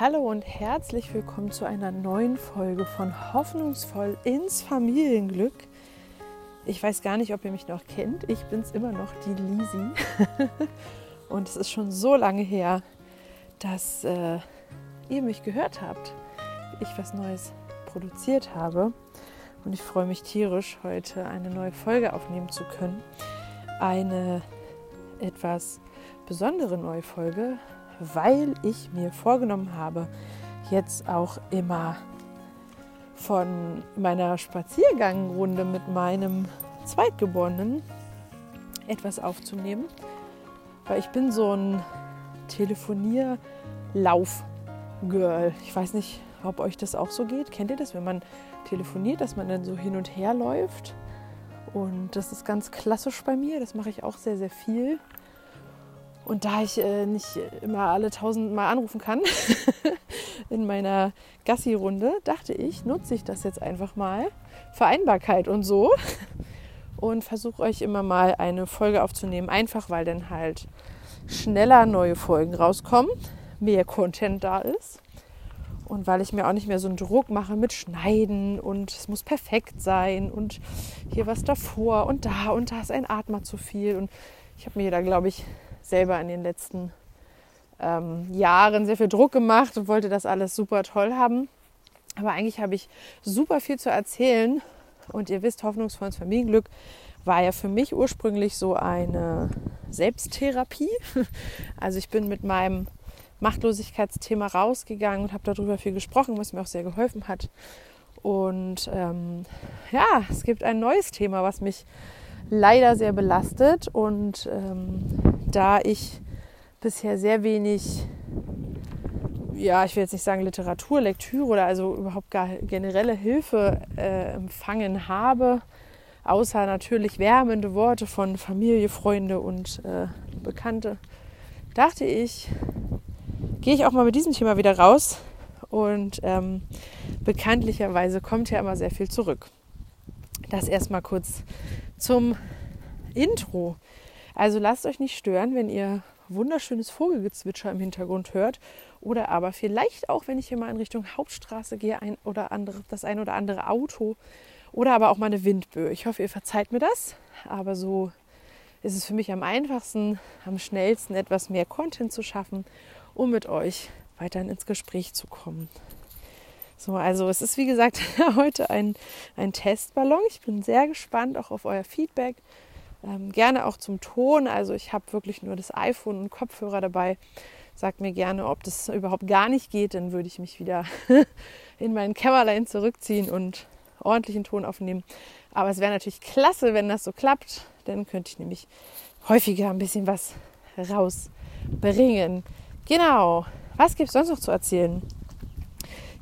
Hallo und herzlich willkommen zu einer neuen Folge von Hoffnungsvoll ins Familienglück. Ich weiß gar nicht, ob ihr mich noch kennt. Ich bin's immer noch, die Lisi. und es ist schon so lange her, dass äh, ihr mich gehört habt, wie ich was Neues produziert habe. Und ich freue mich tierisch, heute eine neue Folge aufnehmen zu können. Eine etwas besondere neue Folge, weil ich mir vorgenommen habe, jetzt auch immer von meiner Spaziergangrunde mit meinem Zweitgeborenen etwas aufzunehmen, weil ich bin so ein Telefonierlauf-Girl. Ich weiß nicht, ob euch das auch so geht. Kennt ihr das, wenn man telefoniert, dass man dann so hin und her läuft? Und das ist ganz klassisch bei mir. Das mache ich auch sehr, sehr viel. Und da ich äh, nicht immer alle tausend Mal anrufen kann in meiner Gassi-Runde, dachte ich, nutze ich das jetzt einfach mal. Vereinbarkeit und so. Und versuche euch immer mal eine Folge aufzunehmen. Einfach weil dann halt schneller neue Folgen rauskommen, mehr Content da ist. Und weil ich mir auch nicht mehr so einen Druck mache mit Schneiden und es muss perfekt sein und hier was davor und da und da ist ein Atmer zu viel. Und ich habe mir da, glaube ich, selber in den letzten ähm, Jahren sehr viel Druck gemacht und wollte das alles super toll haben. Aber eigentlich habe ich super viel zu erzählen. Und ihr wisst, hoffnungsvolles Familienglück war ja für mich ursprünglich so eine Selbsttherapie. Also ich bin mit meinem Machtlosigkeitsthema rausgegangen und habe darüber viel gesprochen, was mir auch sehr geholfen hat. Und ähm, ja, es gibt ein neues Thema, was mich leider sehr belastet. Und ähm, da ich bisher sehr wenig, ja, ich will jetzt nicht sagen Literatur, Lektüre oder also überhaupt gar generelle Hilfe äh, empfangen habe, außer natürlich wärmende Worte von Familie, Freunde und äh, Bekannte, dachte ich, gehe ich auch mal mit diesem Thema wieder raus. Und ähm, bekanntlicherweise kommt ja immer sehr viel zurück. Das erstmal kurz zum Intro. Also lasst euch nicht stören, wenn ihr wunderschönes Vogelgezwitscher im Hintergrund hört oder aber vielleicht auch, wenn ich hier mal in Richtung Hauptstraße gehe, ein oder andere, das ein oder andere Auto oder aber auch mal eine Windböe. Ich hoffe, ihr verzeiht mir das, aber so ist es für mich am einfachsten, am schnellsten etwas mehr Content zu schaffen, um mit euch weiterhin ins Gespräch zu kommen. So, also es ist wie gesagt heute ein, ein Testballon. Ich bin sehr gespannt auch auf euer Feedback. Ähm, gerne auch zum Ton. Also ich habe wirklich nur das iPhone und Kopfhörer dabei. Sagt mir gerne, ob das überhaupt gar nicht geht. Dann würde ich mich wieder in mein Kämmerlein zurückziehen und ordentlichen Ton aufnehmen. Aber es wäre natürlich klasse, wenn das so klappt. Dann könnte ich nämlich häufiger ein bisschen was rausbringen. Genau. Was gibt es sonst noch zu erzählen?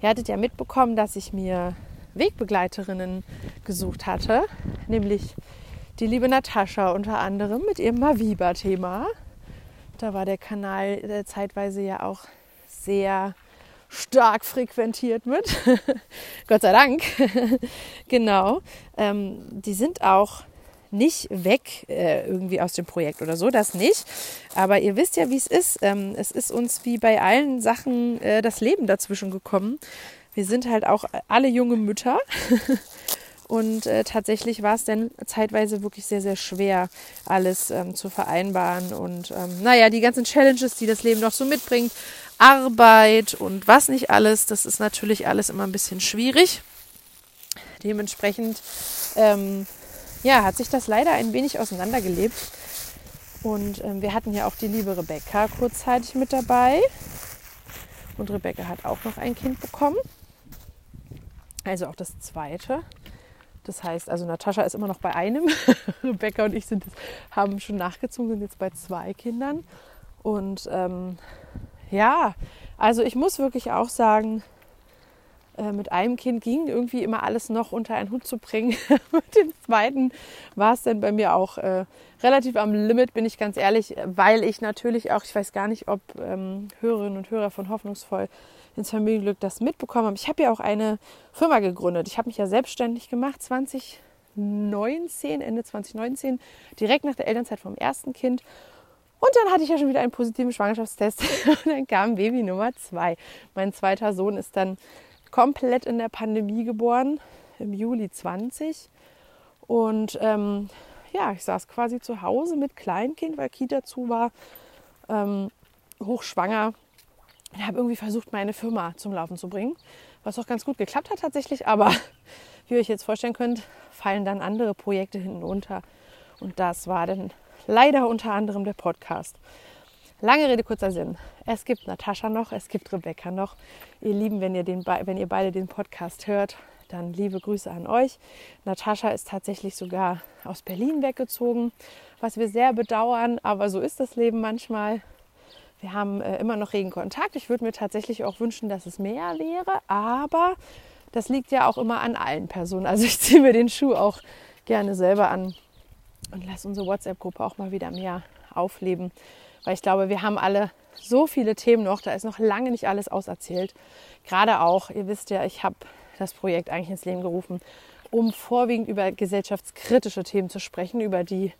Ihr hattet ja mitbekommen, dass ich mir Wegbegleiterinnen gesucht hatte, nämlich die liebe Natascha unter anderem mit ihrem Maviba-Thema. Da war der Kanal äh, zeitweise ja auch sehr stark frequentiert mit. Gott sei Dank. genau. Ähm, die sind auch nicht weg äh, irgendwie aus dem Projekt oder so, das nicht. Aber ihr wisst ja, wie es ist. Ähm, es ist uns wie bei allen Sachen äh, das Leben dazwischen gekommen. Wir sind halt auch alle junge Mütter Und äh, tatsächlich war es dann zeitweise wirklich sehr, sehr schwer, alles ähm, zu vereinbaren. Und ähm, naja, die ganzen Challenges, die das Leben noch so mitbringt, Arbeit und was nicht alles, das ist natürlich alles immer ein bisschen schwierig. Dementsprechend ähm, ja, hat sich das leider ein wenig auseinandergelebt. Und ähm, wir hatten ja auch die liebe Rebecca kurzzeitig mit dabei. Und Rebecca hat auch noch ein Kind bekommen. Also auch das zweite. Das heißt, also Natascha ist immer noch bei einem. Rebecca und ich sind, haben schon nachgezogen, sind jetzt bei zwei Kindern. Und ähm, ja, also ich muss wirklich auch sagen, äh, mit einem Kind ging irgendwie immer alles noch unter einen Hut zu bringen. mit dem zweiten war es dann bei mir auch äh, relativ am Limit, bin ich ganz ehrlich, weil ich natürlich auch, ich weiß gar nicht, ob ähm, Hörerinnen und Hörer von Hoffnungsvoll ins Familienglück das mitbekommen haben. Ich habe ja auch eine Firma gegründet. Ich habe mich ja selbstständig gemacht 2019, Ende 2019, direkt nach der Elternzeit vom ersten Kind. Und dann hatte ich ja schon wieder einen positiven Schwangerschaftstest und dann kam Baby Nummer zwei. Mein zweiter Sohn ist dann komplett in der Pandemie geboren, im Juli 20. Und ähm, ja, ich saß quasi zu Hause mit Kleinkind, weil Kita zu war, ähm, hochschwanger. Ich habe irgendwie versucht, meine Firma zum Laufen zu bringen, was auch ganz gut geklappt hat tatsächlich. Aber wie ihr euch jetzt vorstellen könnt, fallen dann andere Projekte hinten unter. Und das war dann leider unter anderem der Podcast. Lange Rede, kurzer Sinn. Es gibt Natascha noch, es gibt Rebecca noch. Ihr Lieben, wenn ihr, den, wenn ihr beide den Podcast hört, dann liebe Grüße an euch. Natascha ist tatsächlich sogar aus Berlin weggezogen, was wir sehr bedauern, aber so ist das Leben manchmal. Wir haben äh, immer noch regen Kontakt. Ich würde mir tatsächlich auch wünschen, dass es mehr wäre, aber das liegt ja auch immer an allen Personen. Also ich ziehe mir den Schuh auch gerne selber an und lasse unsere WhatsApp-Gruppe auch mal wieder mehr aufleben, weil ich glaube, wir haben alle so viele Themen noch, da ist noch lange nicht alles auserzählt. Gerade auch, ihr wisst ja, ich habe das Projekt eigentlich ins Leben gerufen, um vorwiegend über gesellschaftskritische Themen zu sprechen, über die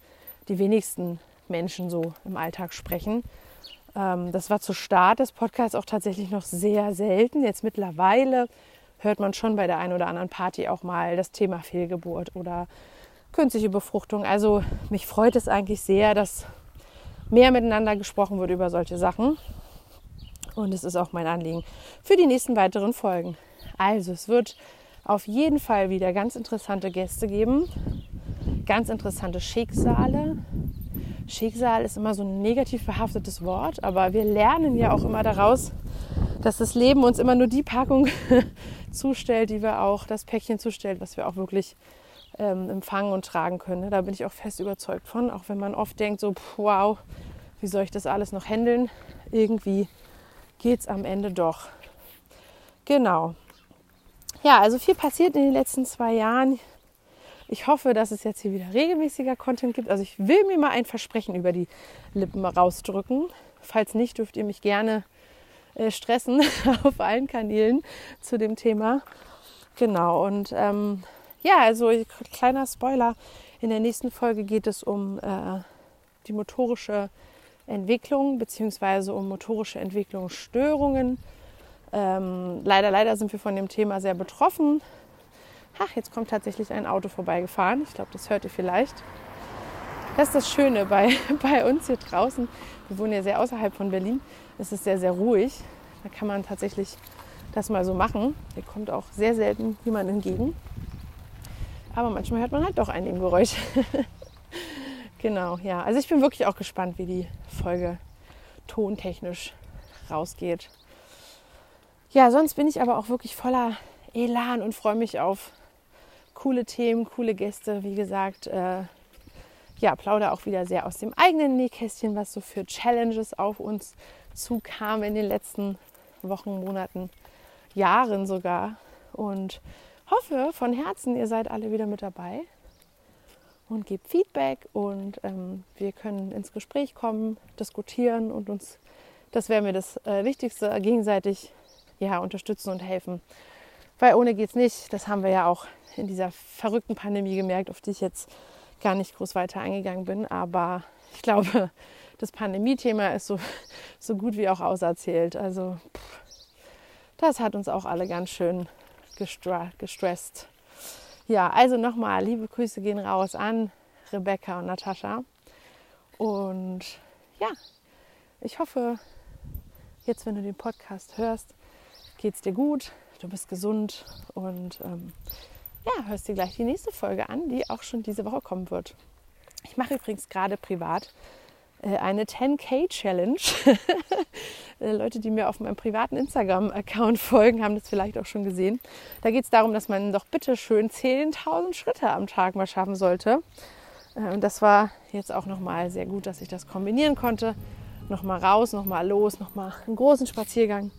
die wenigsten Menschen so im Alltag sprechen. Ähm, das war zu Start des Podcasts auch tatsächlich noch sehr selten. Jetzt mittlerweile hört man schon bei der einen oder anderen Party auch mal das Thema Fehlgeburt oder künstliche Befruchtung. Also mich freut es eigentlich sehr, dass mehr miteinander gesprochen wird über solche Sachen. Und es ist auch mein Anliegen für die nächsten weiteren Folgen. Also es wird auf jeden Fall wieder ganz interessante Gäste geben, ganz interessante Schicksale. Schicksal ist immer so ein negativ behaftetes Wort, aber wir lernen ja auch immer daraus, dass das Leben uns immer nur die Packung zustellt, die wir auch, das Päckchen zustellt, was wir auch wirklich ähm, empfangen und tragen können. Da bin ich auch fest überzeugt von, auch wenn man oft denkt, so, wow, wie soll ich das alles noch handeln? Irgendwie geht es am Ende doch. Genau. Ja, also viel passiert in den letzten zwei Jahren. Ich hoffe, dass es jetzt hier wieder regelmäßiger Content gibt. Also ich will mir mal ein Versprechen über die Lippen rausdrücken. Falls nicht, dürft ihr mich gerne äh, stressen auf allen Kanälen zu dem Thema. Genau, und ähm, ja, also kleiner Spoiler. In der nächsten Folge geht es um äh, die motorische Entwicklung bzw. um motorische Entwicklungsstörungen. Ähm, leider, leider sind wir von dem Thema sehr betroffen. Ach, jetzt kommt tatsächlich ein Auto vorbeigefahren. Ich glaube, das hört ihr vielleicht. Das ist das Schöne bei, bei uns hier draußen. Wir wohnen ja sehr außerhalb von Berlin. Es ist sehr, sehr ruhig. Da kann man tatsächlich das mal so machen. Hier kommt auch sehr selten jemand entgegen. Aber manchmal hört man halt doch ein Nebengeräusch. genau, ja. Also ich bin wirklich auch gespannt, wie die Folge tontechnisch rausgeht. Ja, sonst bin ich aber auch wirklich voller Elan und freue mich auf coole Themen, coole Gäste. Wie gesagt, äh, ja, plaudere auch wieder sehr aus dem eigenen Nähkästchen, was so für Challenges auf uns zukam in den letzten Wochen, Monaten, Jahren sogar. Und hoffe von Herzen, ihr seid alle wieder mit dabei und gebt Feedback und ähm, wir können ins Gespräch kommen, diskutieren und uns, das wäre mir das äh, Wichtigste, gegenseitig ja, unterstützen und helfen. Weil ohne geht es nicht. Das haben wir ja auch in dieser verrückten Pandemie gemerkt, auf die ich jetzt gar nicht groß weiter eingegangen bin. Aber ich glaube, das Pandemie-Thema ist so, so gut wie auch auserzählt. Also das hat uns auch alle ganz schön gestresst. Ja, also nochmal, liebe Grüße gehen raus an Rebecca und Natascha. Und ja, ich hoffe, jetzt, wenn du den Podcast hörst, geht es dir gut, du bist gesund und ähm, ja, hörst dir gleich die nächste Folge an, die auch schon diese Woche kommen wird. Ich mache übrigens gerade privat äh, eine 10K Challenge. Äh, Leute, die mir auf meinem privaten Instagram-Account folgen, haben das vielleicht auch schon gesehen. Da geht es darum, dass man doch bitte schön 10.000 Schritte am Tag mal schaffen sollte. Äh, und das war jetzt auch nochmal sehr gut, dass ich das kombinieren konnte. Nochmal raus, nochmal los, nochmal einen großen Spaziergang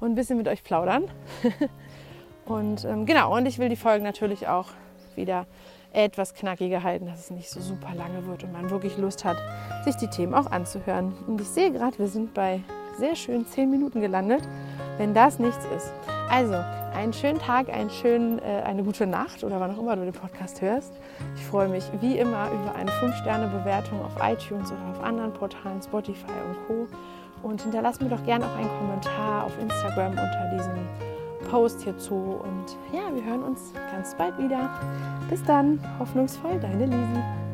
und ein bisschen mit euch plaudern. und ähm, genau, und ich will die Folgen natürlich auch wieder etwas knackiger halten, dass es nicht so super lange wird und man wirklich Lust hat, sich die Themen auch anzuhören. Und ich sehe gerade, wir sind bei sehr schön 10 Minuten gelandet. Wenn das nichts ist, Also, einen schönen Tag, einen schönen, äh, eine gute Nacht oder wann auch immer du den Podcast hörst. Ich freue mich wie immer über eine 5-Sterne-Bewertung auf iTunes oder auf anderen Portalen, Spotify und Co. Und hinterlass mir doch gerne auch einen Kommentar auf Instagram unter diesem Post hierzu. Und ja, wir hören uns ganz bald wieder. Bis dann, hoffnungsvoll, deine Lisi.